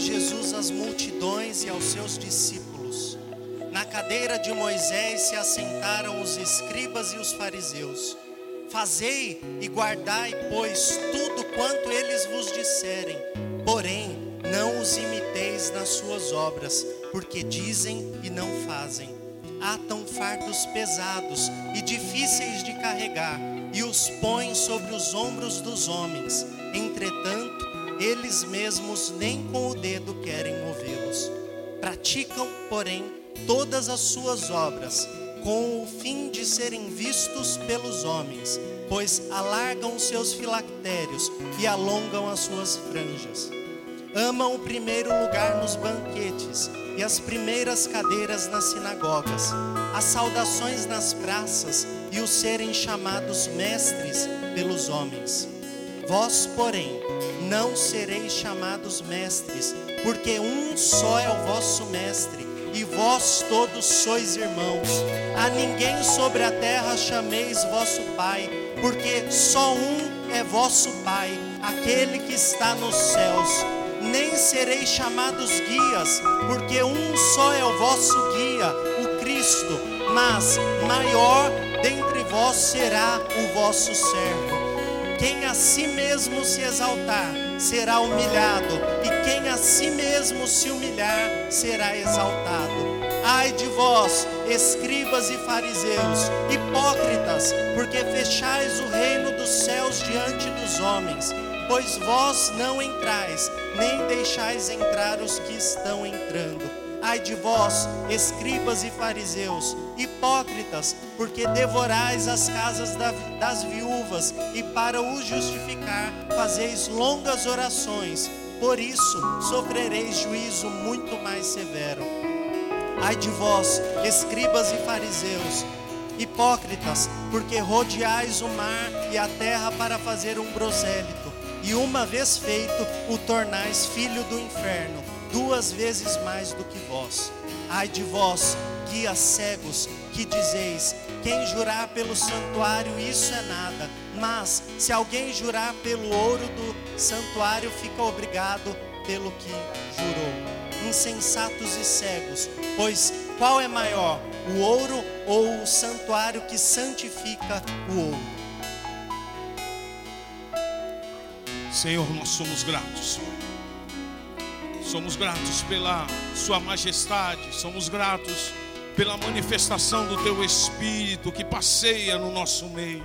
Jesus às multidões e aos seus discípulos. Na cadeira de Moisés se assentaram os escribas e os fariseus. Fazei e guardai, pois, tudo quanto eles vos disserem, porém, não os imiteis nas suas obras, porque dizem e não fazem. Atam fardos pesados e difíceis de carregar, e os põem sobre os ombros dos homens. Entretanto, eles mesmos nem com o dedo querem movê-los. Praticam, porém, todas as suas obras, com o fim de serem vistos pelos homens, pois alargam seus filactérios e alongam as suas franjas. Amam o primeiro lugar nos banquetes e as primeiras cadeiras nas sinagogas, as saudações nas praças e os serem chamados mestres pelos homens. Vós, porém, não sereis chamados mestres, porque um só é o vosso mestre, e vós todos sois irmãos. A ninguém sobre a terra chameis vosso Pai, porque só um é vosso Pai, aquele que está nos céus. Nem sereis chamados guias, porque um só é o vosso guia, o Cristo, mas maior dentre vós será o vosso servo. Quem a si mesmo se exaltar será humilhado, e quem a si mesmo se humilhar será exaltado. Ai de vós, escribas e fariseus, hipócritas, porque fechais o reino dos céus diante dos homens, pois vós não entrais, nem deixais entrar os que estão entrando. Ai de vós, escribas e fariseus, hipócritas, porque devorais as casas das viúvas e para o justificar fazeis longas orações. Por isso sofrereis juízo muito mais severo. Ai de vós, escribas e fariseus, hipócritas, porque rodeais o mar e a terra para fazer um prosélito, e uma vez feito, o tornais filho do inferno duas vezes mais do que vós. Ai de vós, guias cegos, que dizeis: quem jurar pelo santuário, isso é nada. Mas se alguém jurar pelo ouro do santuário, fica obrigado pelo que jurou. Insensatos e cegos, pois qual é maior, o ouro ou o santuário que santifica o ouro? Senhor, nós somos gratos. Somos gratos pela Sua majestade, somos gratos pela manifestação do Teu Espírito que passeia no nosso meio.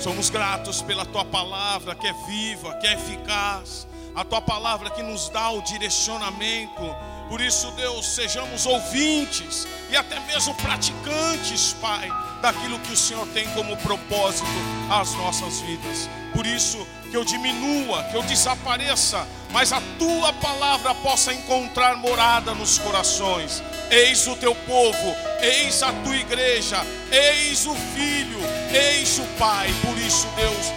Somos gratos pela Tua palavra que é viva, que é eficaz, a Tua palavra que nos dá o direcionamento. Por isso, Deus, sejamos ouvintes e até mesmo praticantes, Pai, daquilo que o Senhor tem como propósito às nossas vidas. Por isso, que eu diminua, que eu desapareça, mas a tua palavra possa encontrar morada nos corações. Eis o teu povo, eis a tua igreja, eis o filho, eis o pai. Por isso, Deus,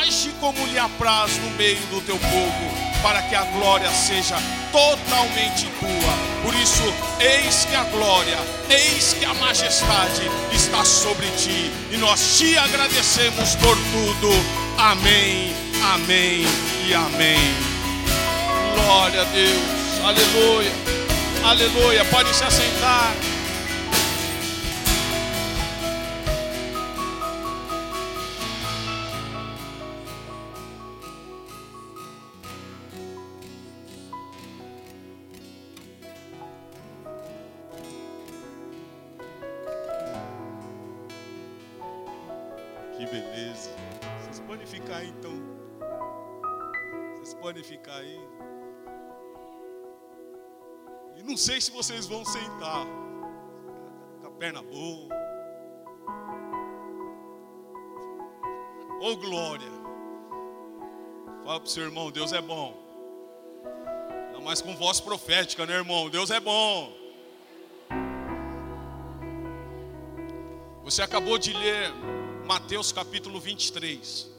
age como lhe apraz no meio do teu povo, para que a glória seja totalmente tua. Por isso, eis que a glória, eis que a majestade está sobre ti, e nós te agradecemos por tudo. Amém, amém e amém. Glória a Deus, aleluia, aleluia. Pode se assentar. Não sei se vocês vão sentar. Com a perna boa. Ô glória. Fala pro seu irmão, Deus é bom. Não mais com voz profética, né, irmão? Deus é bom. Você acabou de ler Mateus capítulo 23.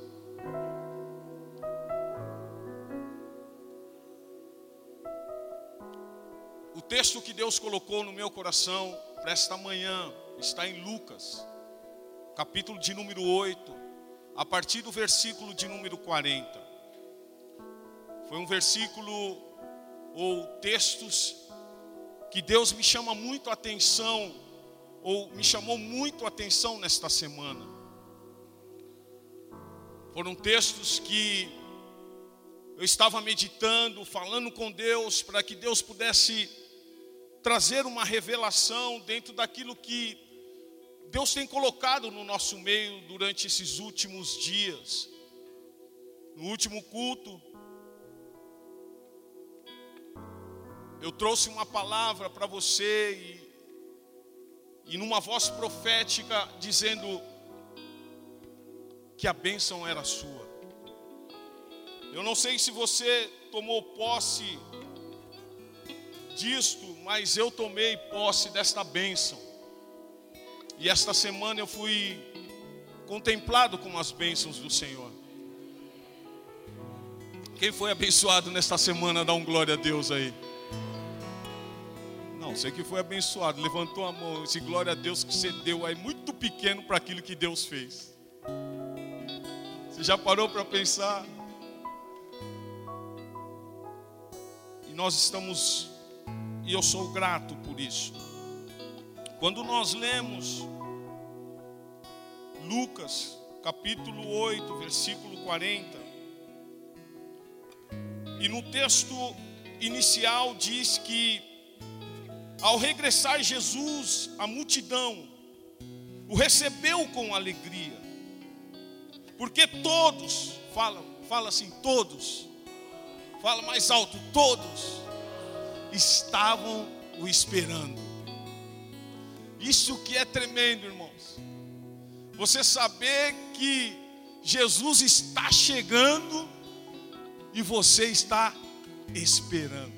O texto que Deus colocou no meu coração para esta manhã está em Lucas, capítulo de número 8, a partir do versículo de número 40. Foi um versículo ou textos que Deus me chama muito a atenção, ou me chamou muito a atenção nesta semana. Foram textos que eu estava meditando, falando com Deus, para que Deus pudesse trazer uma revelação dentro daquilo que Deus tem colocado no nosso meio durante esses últimos dias. No último culto, eu trouxe uma palavra para você e, e numa voz profética dizendo que a bênção era sua. Eu não sei se você tomou posse disto, mas eu tomei posse desta bênção. E esta semana eu fui contemplado com as bênçãos do Senhor. Quem foi abençoado nesta semana, dá um glória a Deus aí. Não, você que foi abençoado, levantou a mão, esse glória a Deus que você deu aí, muito pequeno para aquilo que Deus fez. Você já parou para pensar? E nós estamos, e eu sou grato por isso. Quando nós lemos Lucas, capítulo 8, versículo 40, e no texto inicial diz que, ao regressar Jesus, a multidão o recebeu com alegria, porque todos, fala, fala assim, todos, fala mais alto, todos estavam o esperando. Isso que é tremendo, irmãos. Você saber que Jesus está chegando e você está esperando.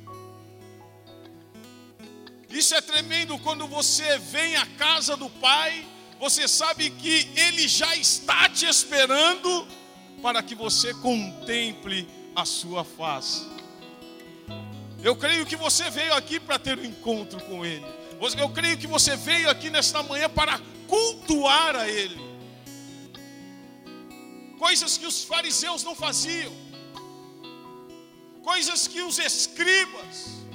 Isso é tremendo quando você vem à casa do Pai, você sabe que Ele já está te esperando para que você contemple a sua face. Eu creio que você veio aqui para ter um encontro com Ele. Eu creio que você veio aqui nesta manhã para cultuar a Ele. Coisas que os fariseus não faziam coisas que os escribas,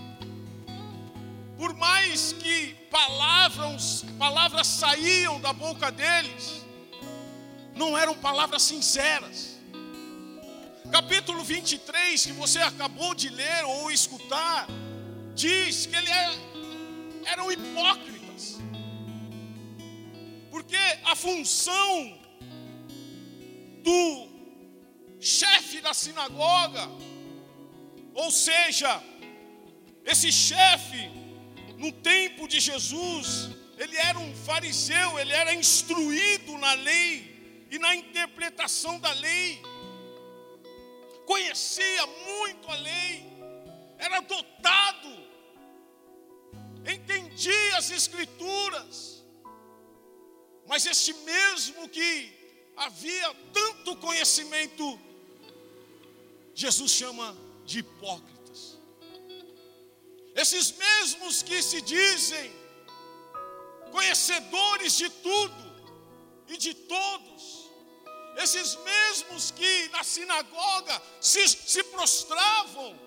por mais que palavras, palavras saíam da boca deles, não eram palavras sinceras. Capítulo 23, que você acabou de ler ou escutar, diz que ele é, eram hipócritas, porque a função do chefe da sinagoga ou seja, esse chefe, no tempo de Jesus, ele era um fariseu, ele era instruído na lei e na interpretação da lei, conhecia muito a lei, era dotado, entendia as Escrituras, mas esse mesmo que havia tanto conhecimento, Jesus chama de hipócritas. Esses mesmos que se dizem conhecedores de tudo e de todos, esses mesmos que na sinagoga se, se prostravam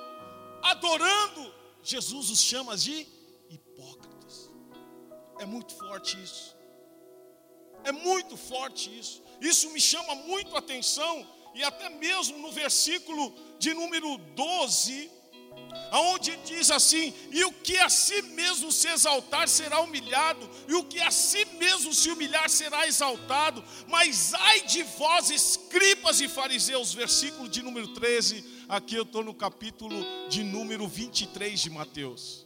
adorando, Jesus os chama de hipócritas. É muito forte isso. É muito forte isso. Isso me chama muito a atenção e até mesmo no versículo de número 12, aonde diz assim: "E o que a si mesmo se exaltar será humilhado, e o que a si mesmo se humilhar será exaltado. Mas ai de vós, escribas e fariseus", versículo de número 13. Aqui eu estou no capítulo de número 23 de Mateus.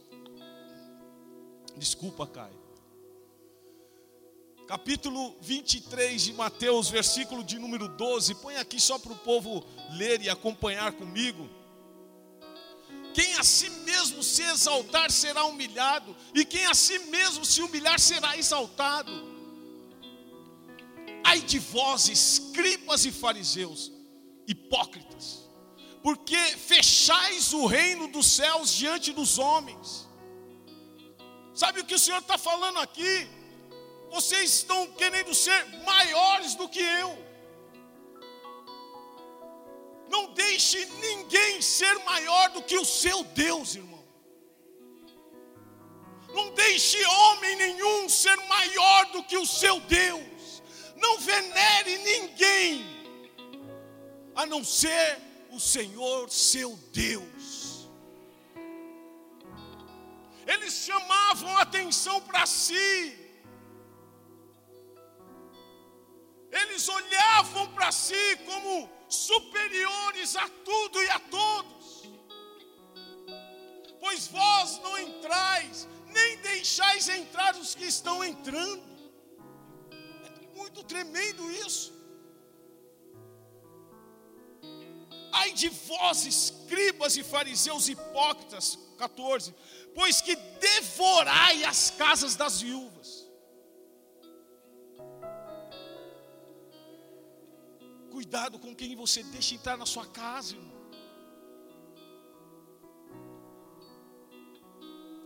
Desculpa, Caio capítulo 23 de Mateus, versículo de número 12. Põe aqui só para o povo ler e acompanhar comigo. Quem a si mesmo se exaltar será humilhado, e quem a si mesmo se humilhar será exaltado. Ai de vós, escribas e fariseus, hipócritas, porque fechais o reino dos céus diante dos homens. Sabe o que o Senhor está falando aqui? Vocês estão querendo ser maiores do que eu. Não deixe ninguém ser maior do que o seu Deus, irmãos. Não deixe homem nenhum ser maior do que o seu Deus. Não venere ninguém, a não ser o Senhor seu Deus. Eles chamavam atenção para si. Eles olhavam para si como superiores a tudo e a todos. Pois vós não entrais, nem deixais entrar os que estão entrando. É muito tremendo isso. Ai de vós, escribas e fariseus hipócritas, 14, pois que devorai as casas das viúvas Cuidado com quem você deixa entrar na sua casa, irmão.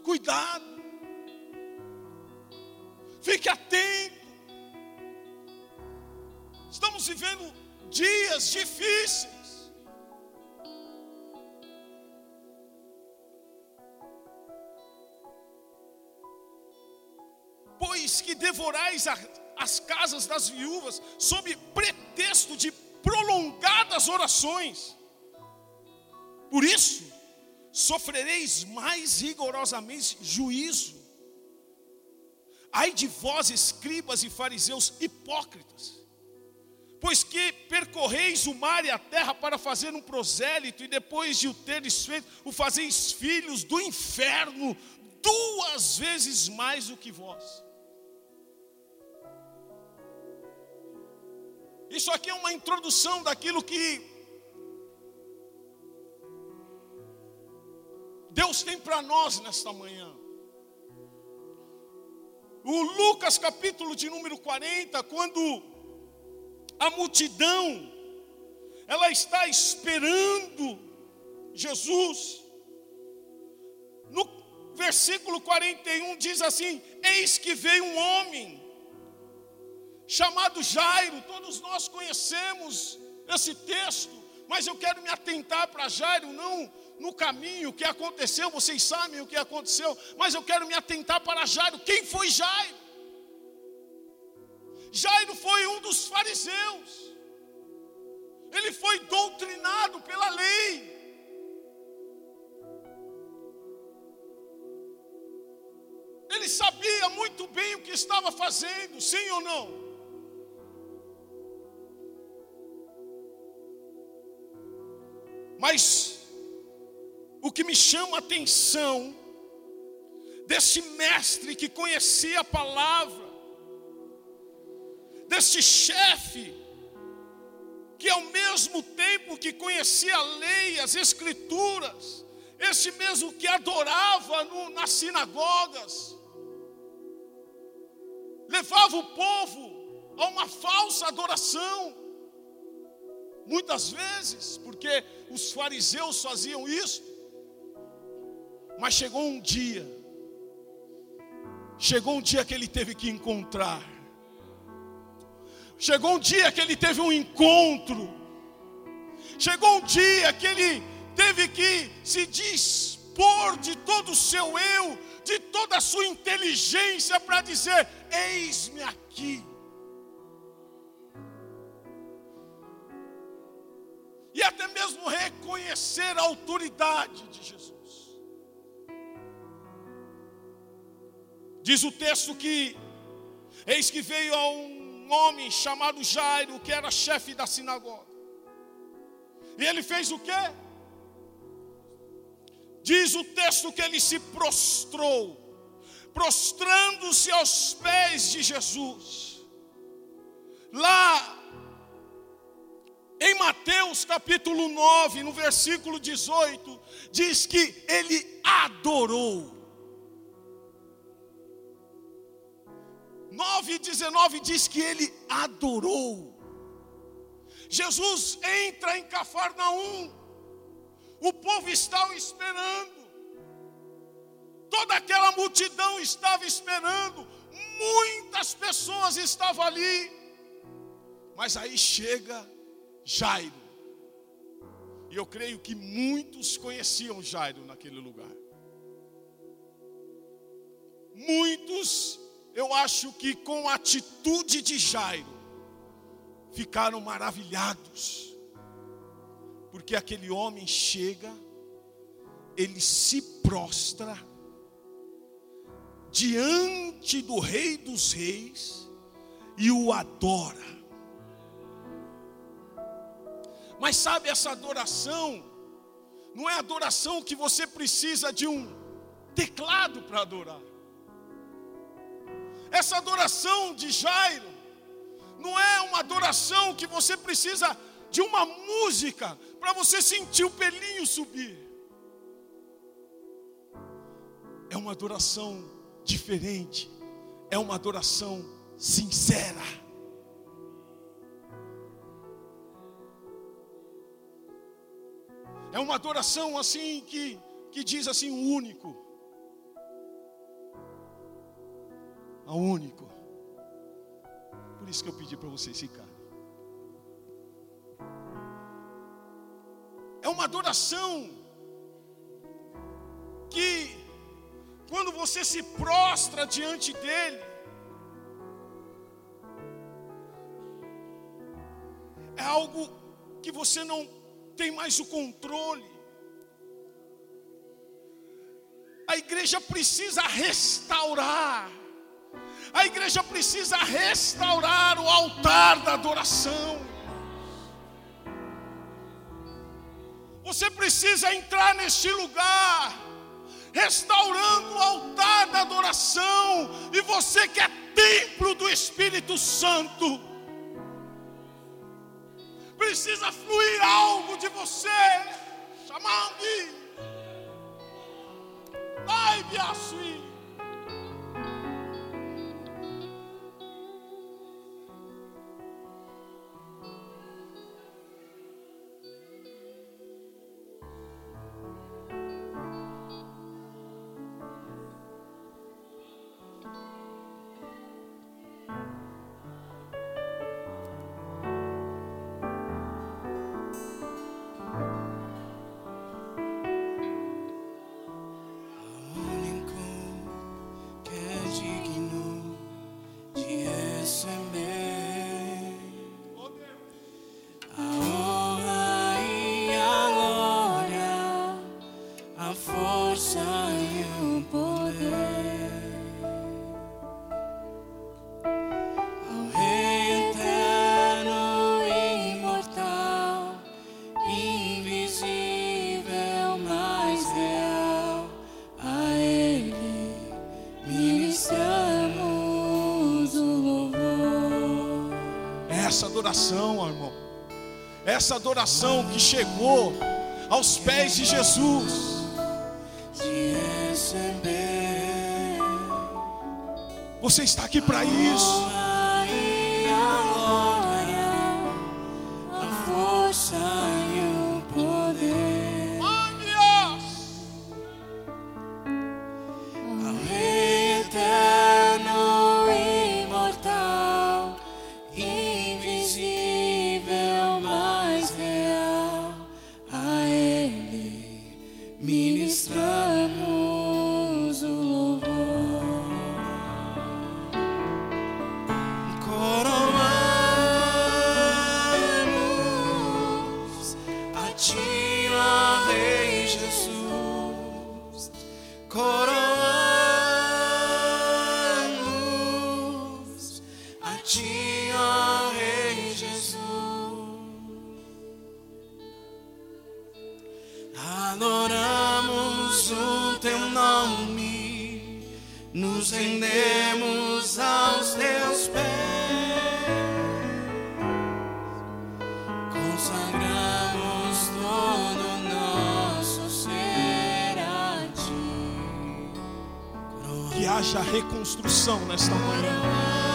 Cuidado. Fique atento. Estamos vivendo dias difíceis. Pois que devorais a as casas das viúvas, sob pretexto de prolongadas orações. Por isso, sofrereis mais rigorosamente juízo. Ai de vós, escribas e fariseus hipócritas, pois que percorreis o mar e a terra para fazer um prosélito, e depois de o teres feito, o fazeis filhos do inferno, duas vezes mais do que vós. Isso aqui é uma introdução daquilo que Deus tem para nós nesta manhã. O Lucas capítulo de número 40, quando a multidão ela está esperando Jesus. No versículo 41 diz assim: Eis que veio um homem chamado Jairo. Todos nós conhecemos esse texto, mas eu quero me atentar para Jairo, não no caminho que aconteceu, vocês sabem o que aconteceu, mas eu quero me atentar para Jairo. Quem foi Jairo? Jairo foi um dos fariseus. Ele foi doutrinado pela lei. Ele sabia muito bem o que estava fazendo, sim ou não? Mas o que me chama a atenção desse mestre que conhecia a palavra, desse chefe que ao mesmo tempo que conhecia a lei, as escrituras, esse mesmo que adorava no, nas sinagogas, levava o povo a uma falsa adoração, Muitas vezes, porque os fariseus faziam isso. Mas chegou um dia, chegou um dia que ele teve que encontrar. Chegou um dia que ele teve um encontro. Chegou um dia que ele teve que se dispor de todo o seu eu, de toda a sua inteligência para dizer: Eis-me aqui. E até mesmo reconhecer a autoridade de Jesus. Diz o texto que, eis que veio a um homem chamado Jairo, que era chefe da sinagoga, e ele fez o quê? Diz o texto que ele se prostrou, prostrando-se aos pés de Jesus. Lá em Mateus capítulo 9, no versículo 18, diz que ele adorou. 9 e 19 diz que ele adorou. Jesus entra em Cafarnaum, o povo estava esperando, toda aquela multidão estava esperando, muitas pessoas estavam ali, mas aí chega Jairo. E eu creio que muitos conheciam Jairo naquele lugar. muitos, eu acho que com a atitude de Jairo, ficaram maravilhados, porque aquele homem chega, ele se prostra diante do Rei dos Reis e o adora. Mas sabe, essa adoração, não é adoração que você precisa de um teclado para adorar. Essa adoração de Jairo, não é uma adoração que você precisa de uma música para você sentir o pelinho subir. É uma adoração diferente, é uma adoração sincera. É uma adoração assim que, que diz assim, o único. A único. Por isso que eu pedi para vocês ficarem. É uma adoração que, quando você se prostra diante dEle, é algo que você não tem mais o controle. A igreja precisa restaurar a igreja precisa restaurar o altar da adoração. Você precisa entrar neste lugar, restaurando o altar da adoração, e você que é templo do Espírito Santo, precisa fluir algo de você, chamando-me. Ai, Biaçuí. Adoração, irmão. Essa adoração que chegou aos pés de Jesus. Você está aqui para isso. Nome, nos rendemos aos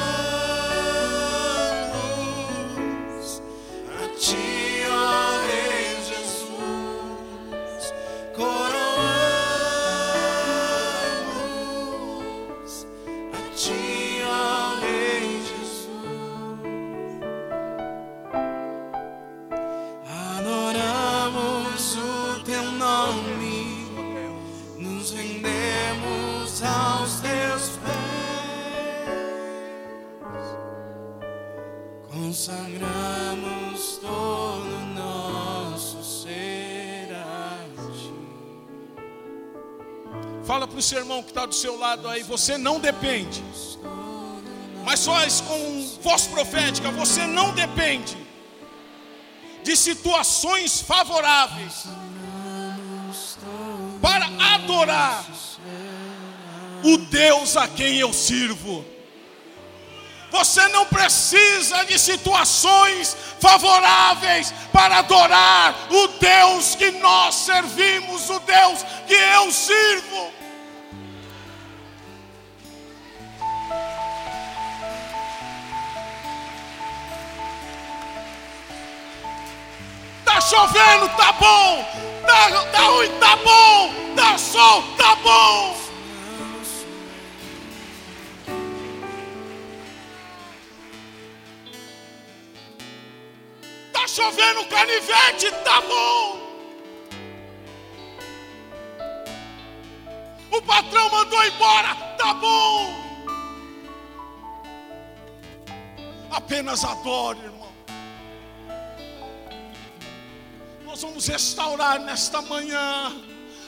está do seu lado aí, você não depende. Mas só com voz profética, você não depende de situações favoráveis para adorar o Deus a quem eu sirvo. Você não precisa de situações favoráveis para adorar o Deus que nós servimos, o Deus que eu sirvo. Chovendo, tá bom. Tá, tá ruim, tá bom. Tá sol, tá bom. chovendo canivete, tá bom. O patrão mandou embora, tá bom. Apenas adore, irmão. Nós vamos restaurar nesta manhã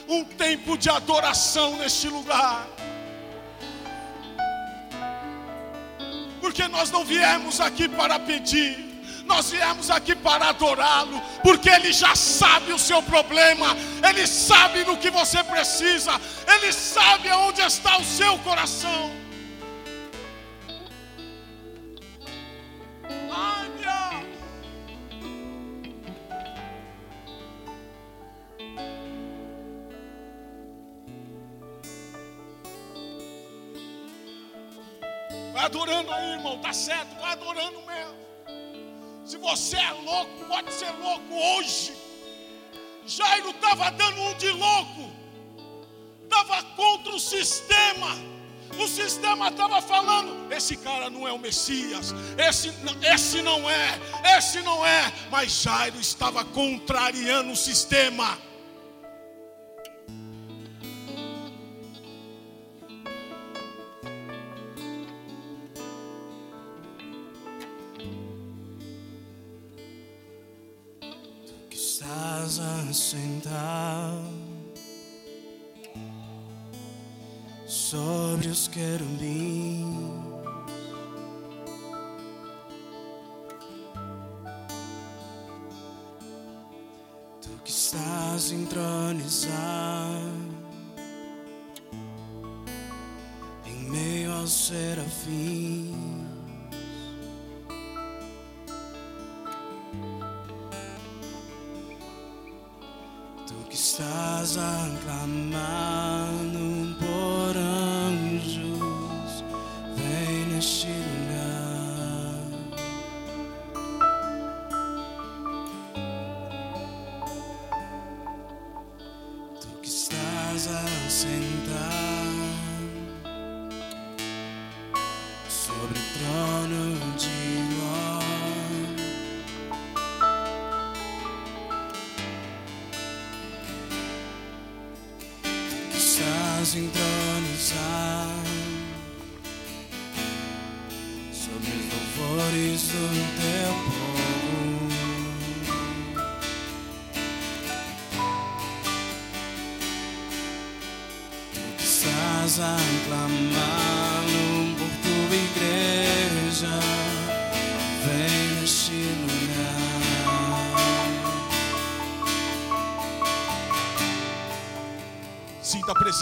um tempo de adoração neste lugar. Porque nós não viemos aqui para pedir. Nós viemos aqui para adorá-lo, porque Ele já sabe o seu problema, Ele sabe do que você precisa, Ele sabe aonde está o seu coração. Irmão, tá certo, vai adorando mesmo. Se você é louco, pode ser louco hoje. Jairo estava dando um de louco, estava contra o sistema. O sistema estava falando: esse cara não é o Messias, esse, esse não é, esse não é. Mas Jairo estava contrariando o sistema. Sentar sobre os querubins. Tu que estás entronizado em meio aos serafins. Estás aclamado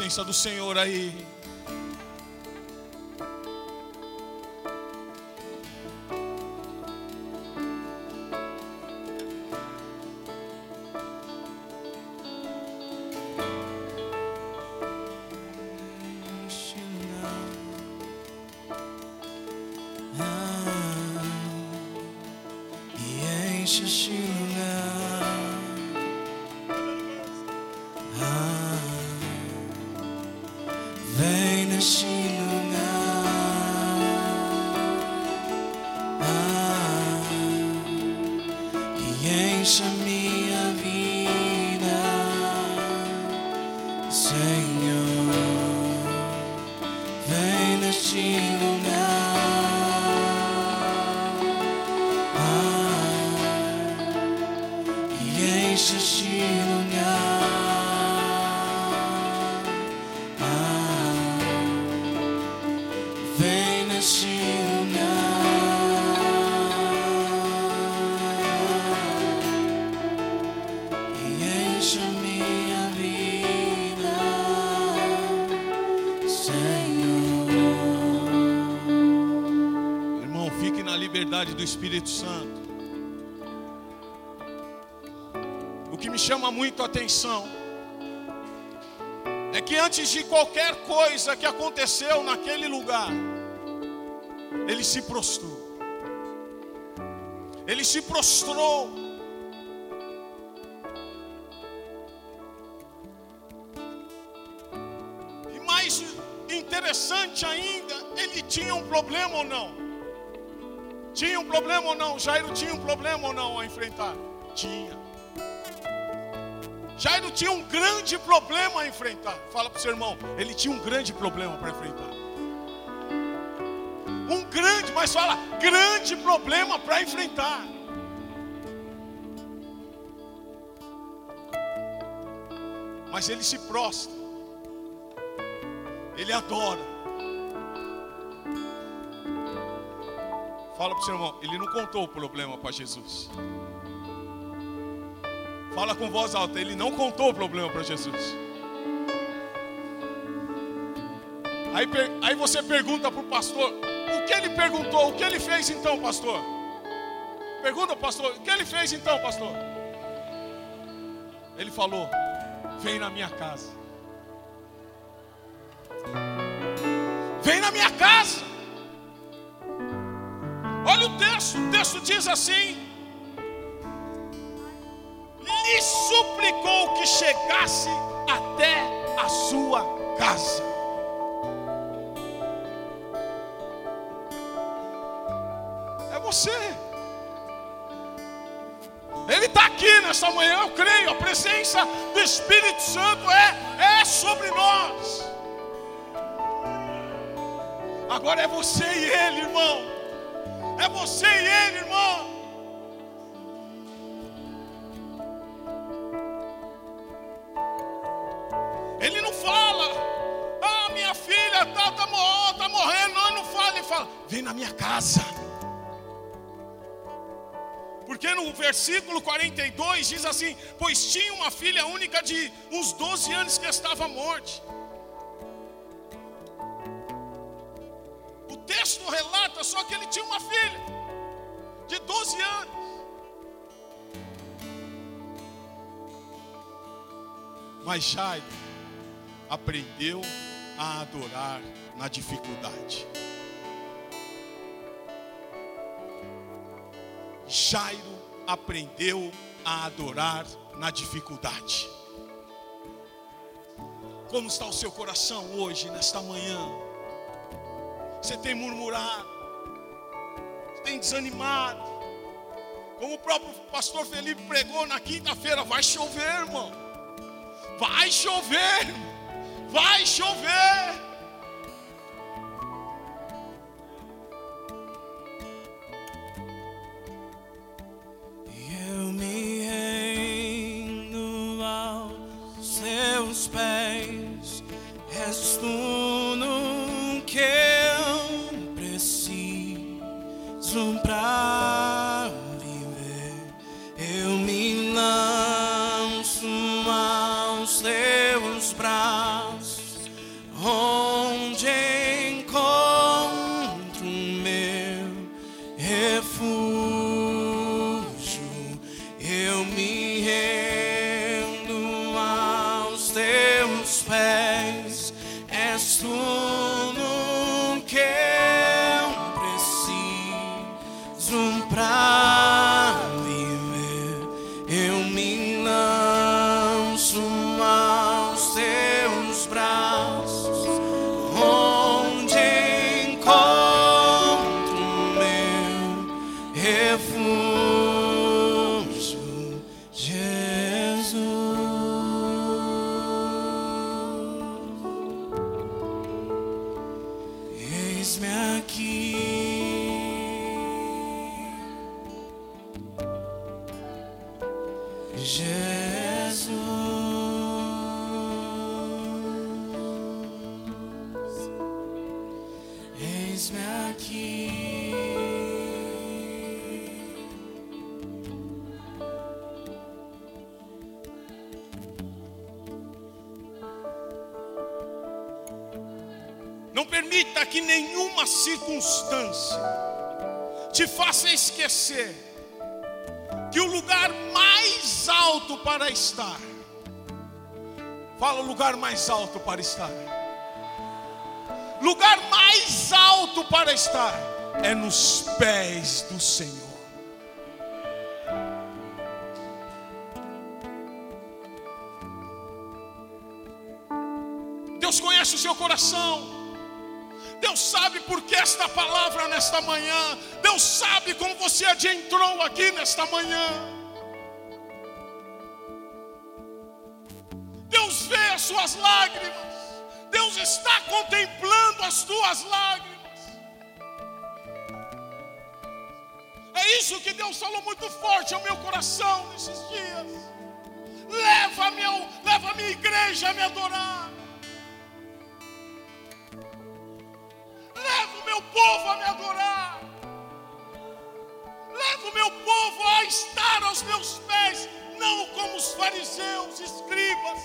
presença do Senhor aí. nation liberdade do Espírito Santo. O que me chama muito a atenção é que antes de qualquer coisa que aconteceu naquele lugar, ele se prostrou. Ele se prostrou. Tinha um problema ou não? Jairo tinha um problema ou não a enfrentar? Tinha. Jairo tinha um grande problema a enfrentar. Fala para o seu irmão, ele tinha um grande problema para enfrentar. Um grande, mas fala, grande problema para enfrentar. Mas ele se prostra. Ele adora. Fala para o seu irmão, ele não contou o problema para Jesus. Fala com voz alta, ele não contou o problema para Jesus. Aí, aí você pergunta para o pastor, o que ele perguntou, o que ele fez então, pastor? Pergunta, pastor, o que ele fez então, pastor? Ele falou, vem na minha casa. Vem na minha casa. Texto, o texto diz assim: lhe suplicou que chegasse até a sua casa. É você. Ele está aqui nessa manhã, eu creio. A presença do Espírito Santo é, é sobre nós. Agora é você e ele, irmão. É você e ele, irmão. Ele não fala, ah, minha filha tá, tá, mor- tá morrendo. Não, não fala, ele fala, vem na minha casa. Porque no versículo 42 diz assim: Pois tinha uma filha única de uns 12 anos que estava morte. Texto relata só que ele tinha uma filha de 12 anos. Mas Jairo aprendeu a adorar na dificuldade. Jairo aprendeu a adorar na dificuldade. Como está o seu coração hoje, nesta manhã? Você tem murmurado, você tem desanimado. Como o próprio pastor Felipe pregou na quinta-feira, vai chover, irmão. Vai chover, vai chover. Jesus, eis-me aqui. Não permita que nenhuma circunstância te faça esquecer que o lugar mais alto para estar, fala lugar mais alto para estar, lugar mais alto para estar é nos pés do Senhor. Deus conhece o seu coração. Deus sabe por que esta palavra nesta manhã. Deus sabe como você adentrou aqui nesta manhã. Vê as suas lágrimas. Deus está contemplando as tuas lágrimas. É isso que Deus falou muito forte ao meu coração nesses dias. Leva, meu, leva a minha igreja a me adorar. Leva o meu povo a me adorar. Leva o meu povo a estar aos meus pés, não como os fariseus, escribas,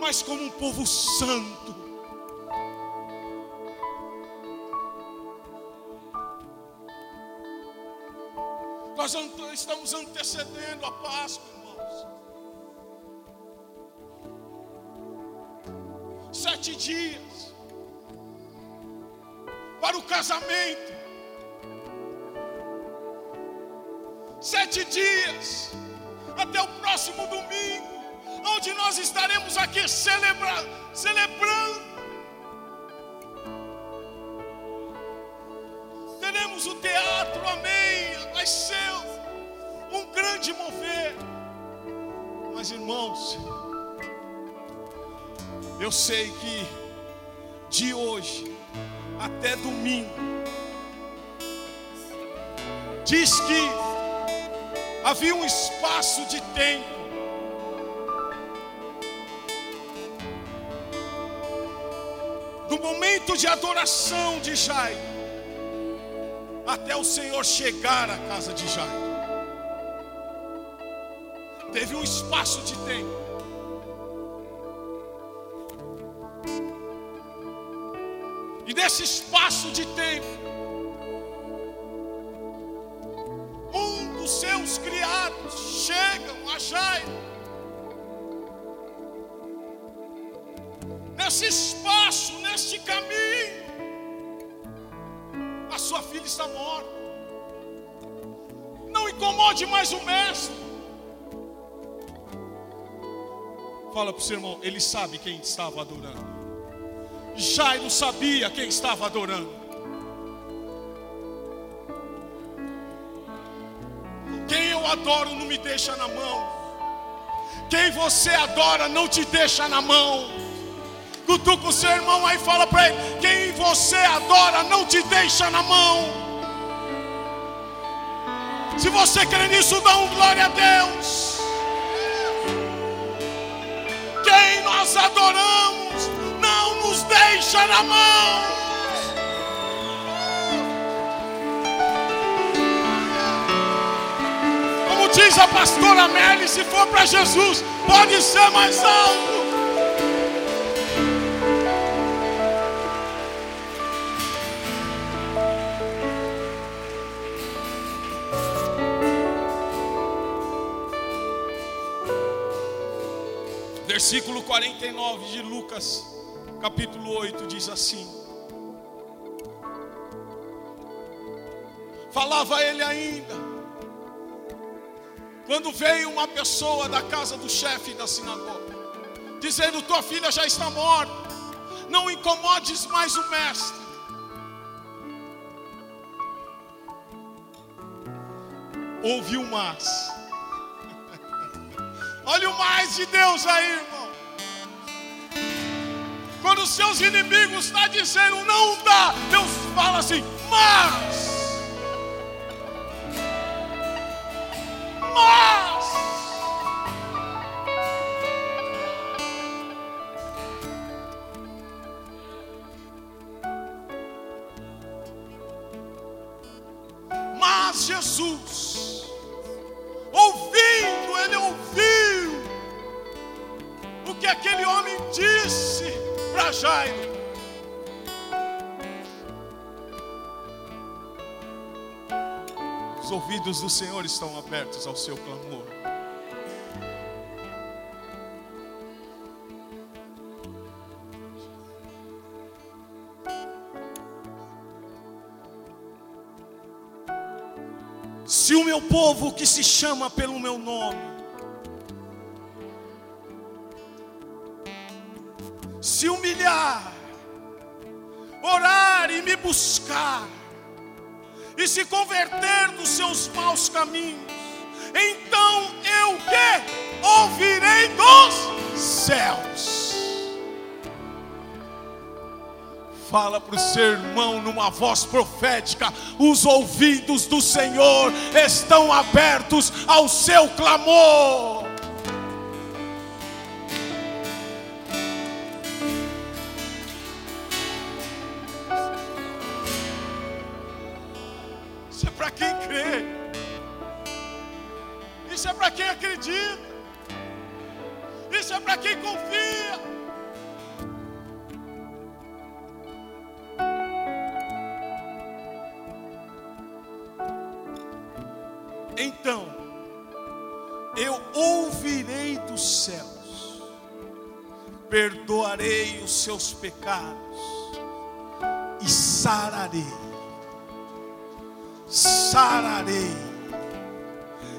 mas como um povo santo. Nós estamos antecedendo a Páscoa, irmãos. Sete dias para o casamento. Sete dias até o próximo domingo, onde nós estaremos aqui celebra, celebrando. Teremos o teatro, amém. Vai ser um grande mover. Mas irmãos, eu sei que de hoje até domingo. Diz que havia um espaço de tempo. Momento de adoração de Jairo até o Senhor chegar à casa de Jairo. Teve um espaço de tempo. E nesse espaço de tempo, um dos seus criados chegam a Jairo. Nesse espaço, neste caminho, a sua filha está morta. Não incomode mais o mestre. Fala para o seu irmão, ele sabe quem estava adorando. Jairo sabia quem estava adorando. Quem eu adoro não me deixa na mão. Quem você adora não te deixa na mão. Cutuca o seu irmão aí e fala para ele: Quem você adora não te deixa na mão. Se você crê nisso, dá um glória a Deus. Quem nós adoramos não nos deixa na mão. Como diz a pastora Meli, se for para Jesus, pode ser mais alto. Versículo 49 de Lucas, capítulo 8, diz assim: Falava ele ainda, quando veio uma pessoa da casa do chefe da sinagoga, dizendo: Tua filha já está morta, não incomodes mais o mestre. Ouviu mais. Olha o mais de Deus aí, irmão. Quando os seus inimigos estão tá dizendo não dá, Deus fala assim, mas. Mas. Mas Jesus, ouvindo, ele ouviu o que aquele homem disse para Jairo. Os ouvidos do Senhor estão abertos ao seu clamor. Se o meu povo que se chama pelo meu nome, se humilhar, orar e me buscar, e se converter dos seus maus caminhos, então eu que ouvirei dos céus. Fala para o seu irmão numa voz profética: os ouvidos do Senhor estão abertos ao seu clamor. Acredita. Isso é para quem confia. Então, eu ouvirei dos céus, perdoarei os seus pecados e sararei sararei,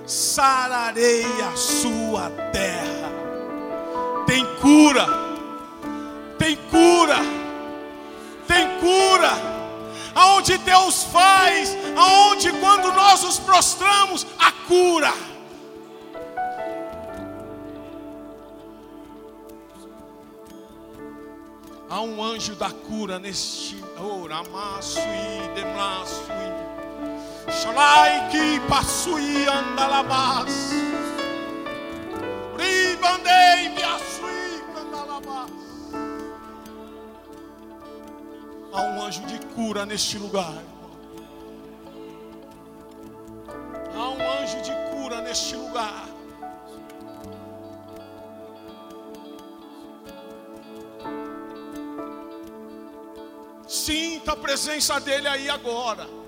sararei a sua terra. Tem cura, tem cura, tem cura. Aonde Deus faz, aonde quando nós nos prostramos, a cura. Há um anjo da cura neste oramaço e demaço. Shalai que passui andalabas. Ribandei me assui candalabas. Há um anjo de cura neste lugar. Há um anjo de cura neste lugar. Sinta a presença dele aí agora.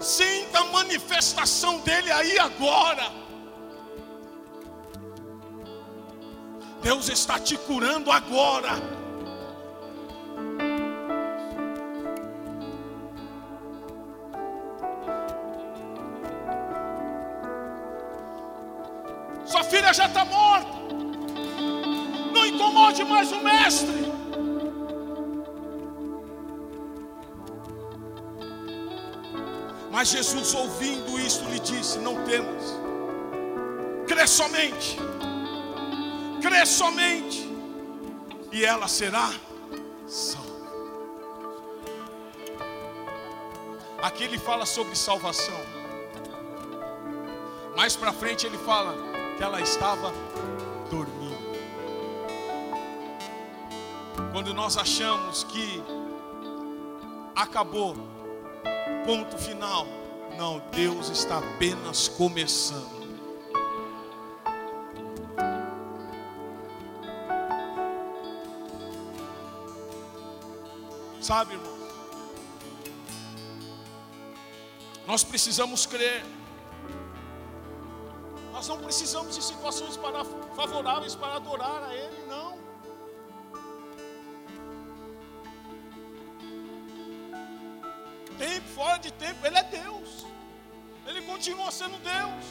Sinta a manifestação dele aí agora. Deus está te curando agora. Sua filha já está morta. Não incomode mais o mestre. Mas Jesus, ouvindo isto, lhe disse: Não temas, crê somente, crê somente, e ela será salva. Aqui ele fala sobre salvação, mais para frente ele fala que ela estava dormindo. Quando nós achamos que acabou, ponto final. Não, Deus está apenas começando. Sabe, irmão? Nós precisamos crer. Nós não precisamos de situações para, favoráveis para adorar a Ele, não. De tempo, Ele é Deus. Ele continua sendo Deus.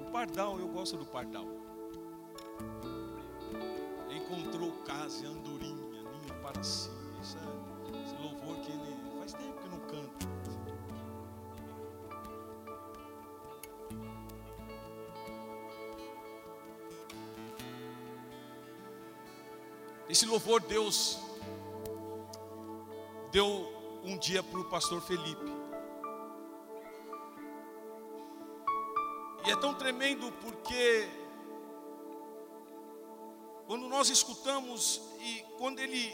O pardal, eu gosto do pardal. Esse louvor Deus deu um dia para o pastor Felipe. E é tão tremendo porque Quando nós escutamos e quando ele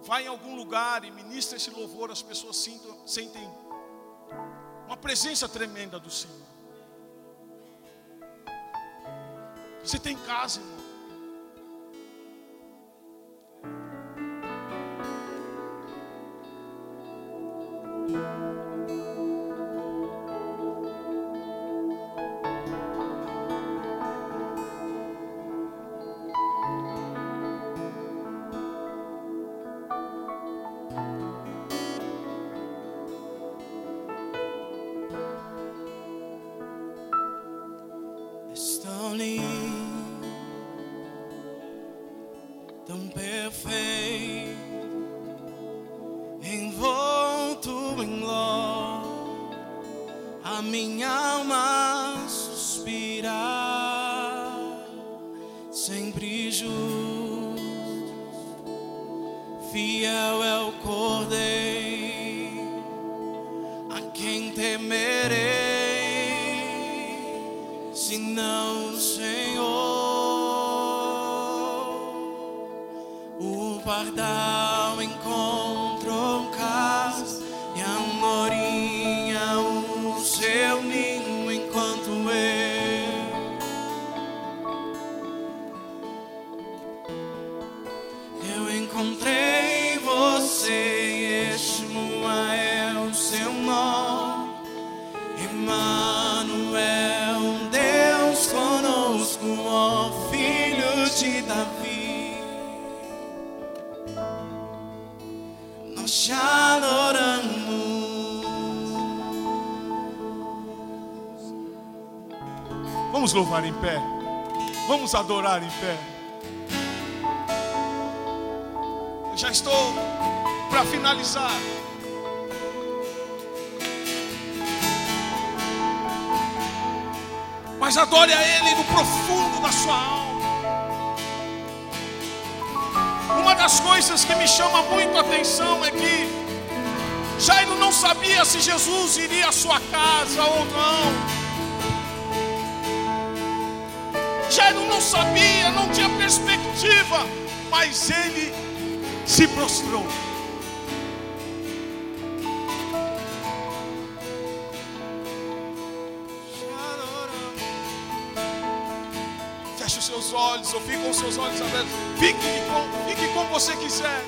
vai em algum lugar e ministra esse louvor, as pessoas sintam, sentem uma presença tremenda do Senhor. Você tem casa, irmão. Louvar em pé. Vamos adorar em pé. Eu já estou para finalizar. Mas adore a Ele no profundo da sua alma. Uma das coisas que me chama muito a atenção é que Jairo não sabia se Jesus iria à sua casa ou não. Jairo não sabia, não tinha perspectiva, mas ele se prostrou. Feche os seus olhos, ou fique com os seus olhos abertos. Fique com, fique como você quiser.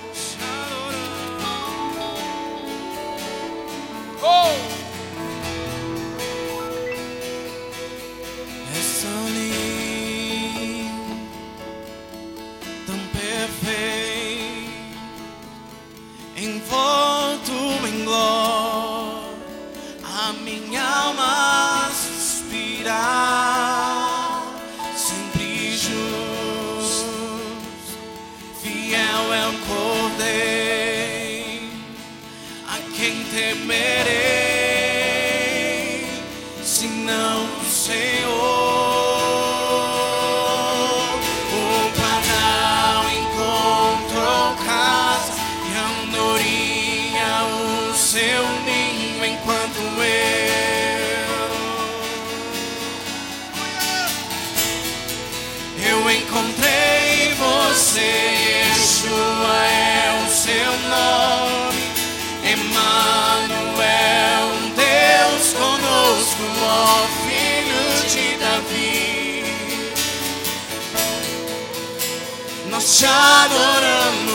Nós te adoramos,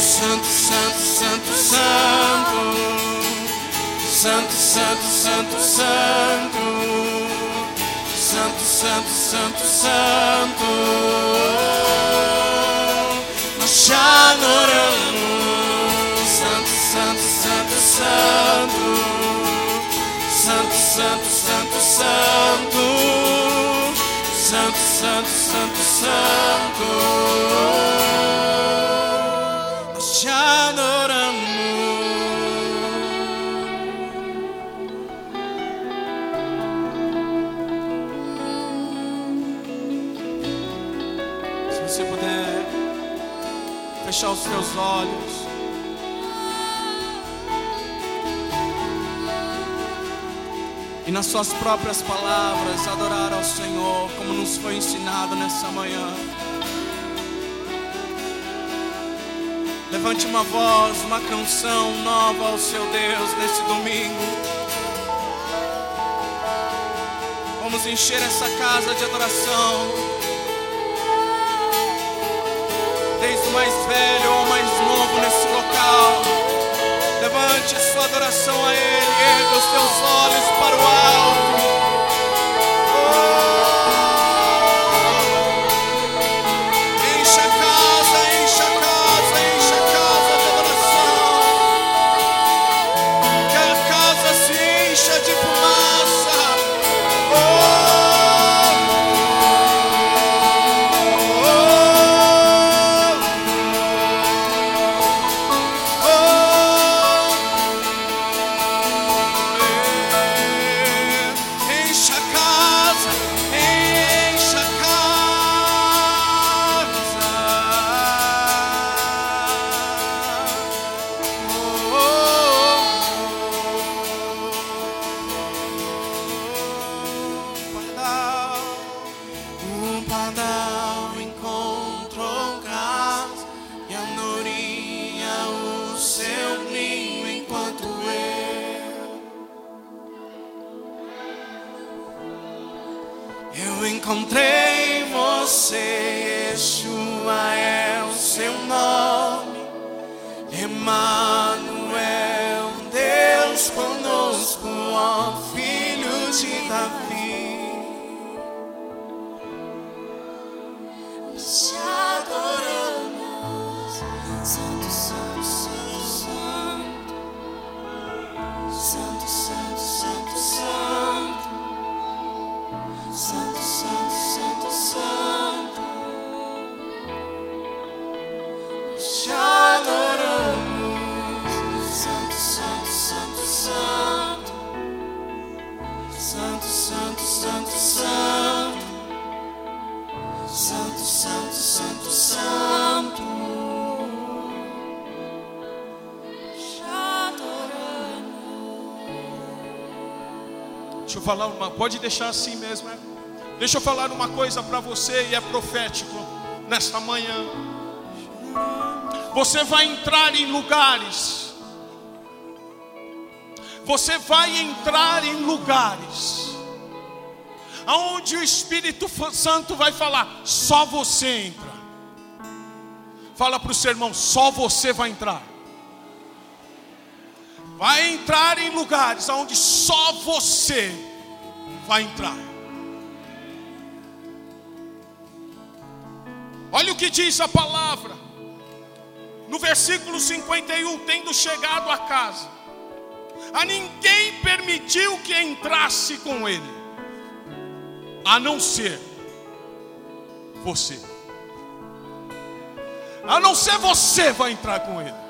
Santo, Santo, Santo, Santo, Santo, Santo, Santo, Santo. Santo, Santo, Santo, Santo. Nós te adoramos, Santo, Santo, Santo, Santo. Santo, Santo, Santo, Santo. Santo, Santo, Santo, Santo. Nós te adoramos. Se você puder fechar os seus olhos. e nas suas próprias palavras adorar ao Senhor, como nos foi ensinado nessa manhã. Levante uma voz, uma canção nova ao seu Deus nesse domingo. Vamos encher essa casa de adoração. Desde o mais velho ao mais novo nesse local. Levante sua adoração a Ele, erga os teus olhos para o alto. Enche falar uma, pode deixar assim mesmo, é? Deixa eu falar uma coisa para você e é profético nesta manhã. Você vai entrar em lugares. Você vai entrar em lugares aonde o Espírito Santo vai falar, só você entra. Fala para o seu irmão, só você vai entrar. Vai entrar em lugares aonde só você vai entrar. Olha o que diz a palavra. No versículo 51, tendo chegado a casa, a ninguém permitiu que entrasse com ele, a não ser você. A não ser você vai entrar com ele.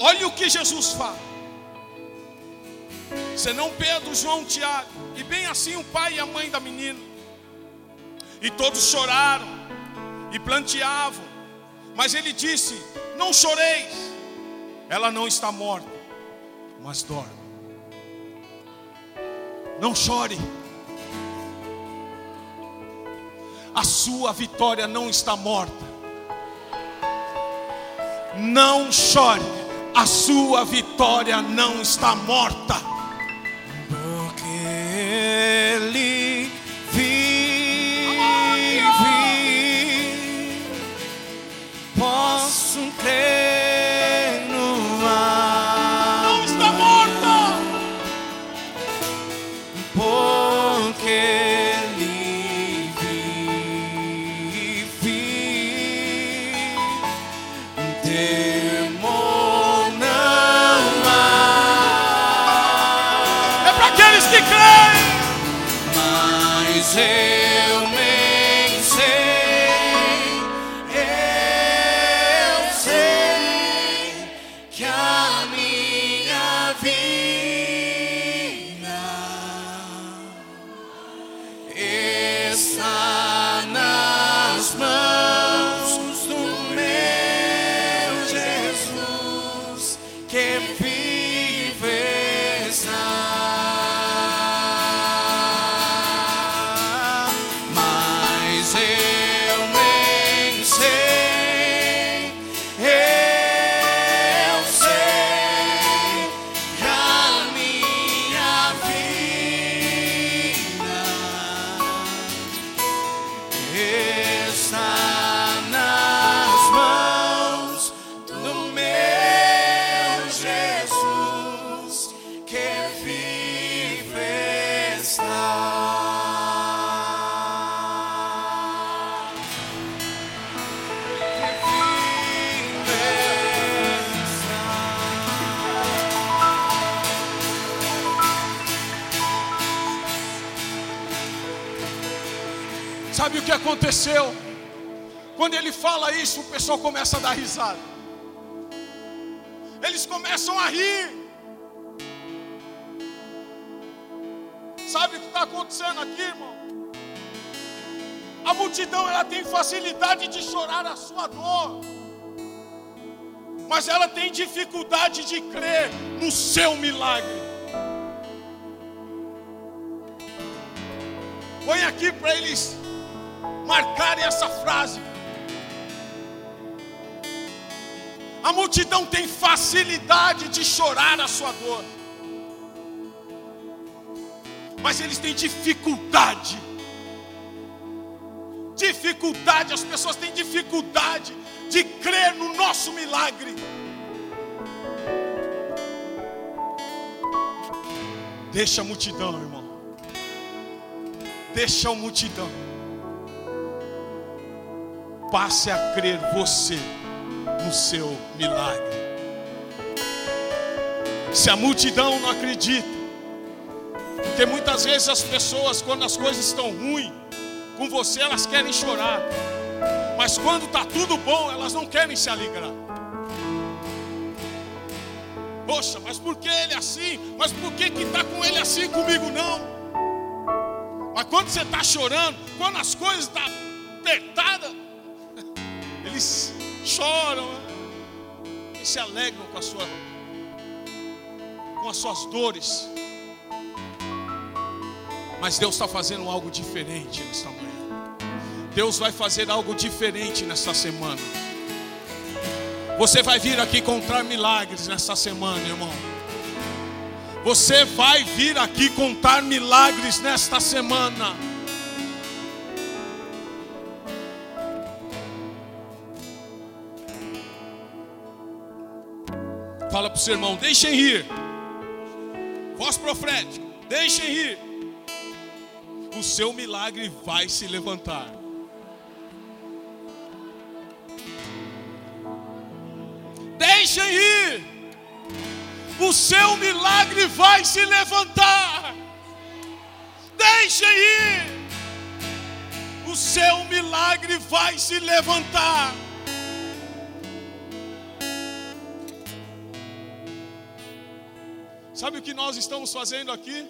Olha o que Jesus fala. Senão Pedro, João, Tiago, e bem assim o pai e a mãe da menina. E todos choraram e planteavam. Mas ele disse: Não choreis, ela não está morta, mas dorme. Não chore. A sua vitória não está morta. Não chore. A sua vitória não está morta. É para aqueles que creem. Mas eu aconteceu? Quando ele fala isso, o pessoal começa a dar risada. Eles começam a rir. Sabe o que está acontecendo aqui, irmão? A multidão ela tem facilidade de chorar a sua dor, mas ela tem dificuldade de crer no seu milagre. Põe aqui para eles marcarem essa frase. A multidão tem facilidade de chorar a sua dor, mas eles têm dificuldade. Dificuldade, as pessoas têm dificuldade de crer no nosso milagre. Deixa a multidão, irmão. Deixa a multidão. Passe a crer você no seu milagre. Se a multidão não acredita, porque muitas vezes as pessoas, quando as coisas estão ruins com você, elas querem chorar, mas quando está tudo bom, elas não querem se alegrar. Poxa, mas por que ele é assim? Mas por que está com ele assim comigo não? Mas quando você está chorando, quando as coisas estão tá apertadas, eles choram, né? eles se alegram com, a sua, com as suas dores. Mas Deus está fazendo algo diferente nesta manhã. Deus vai fazer algo diferente nesta semana. Você vai vir aqui contar milagres nesta semana, irmão. Você vai vir aqui contar milagres nesta semana. Fala para o seu irmão, deixem rir. Voz profética, deixem rir. O seu milagre vai se levantar. Deixem rir o seu milagre vai se levantar. Deixe ir. O seu milagre vai se levantar. Sabe o que nós estamos fazendo aqui?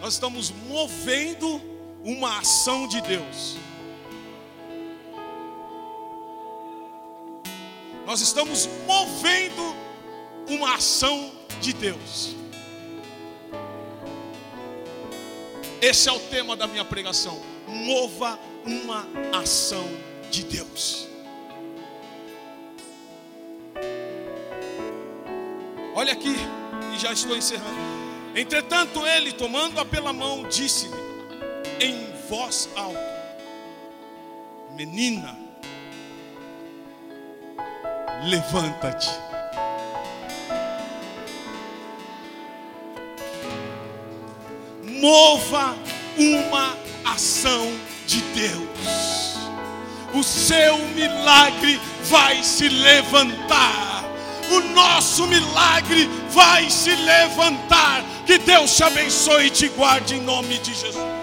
Nós estamos movendo uma ação de Deus. Nós estamos movendo uma ação de Deus. Esse é o tema da minha pregação. Mova uma ação de Deus. Olha aqui, já estou encerrando. Entretanto, ele, tomando-a pela mão, disse-lhe em voz alta: Menina, levanta-te. mova uma ação de Deus. O seu milagre vai se levantar. O nosso milagre vai se levantar. Que Deus te abençoe e te guarde em nome de Jesus.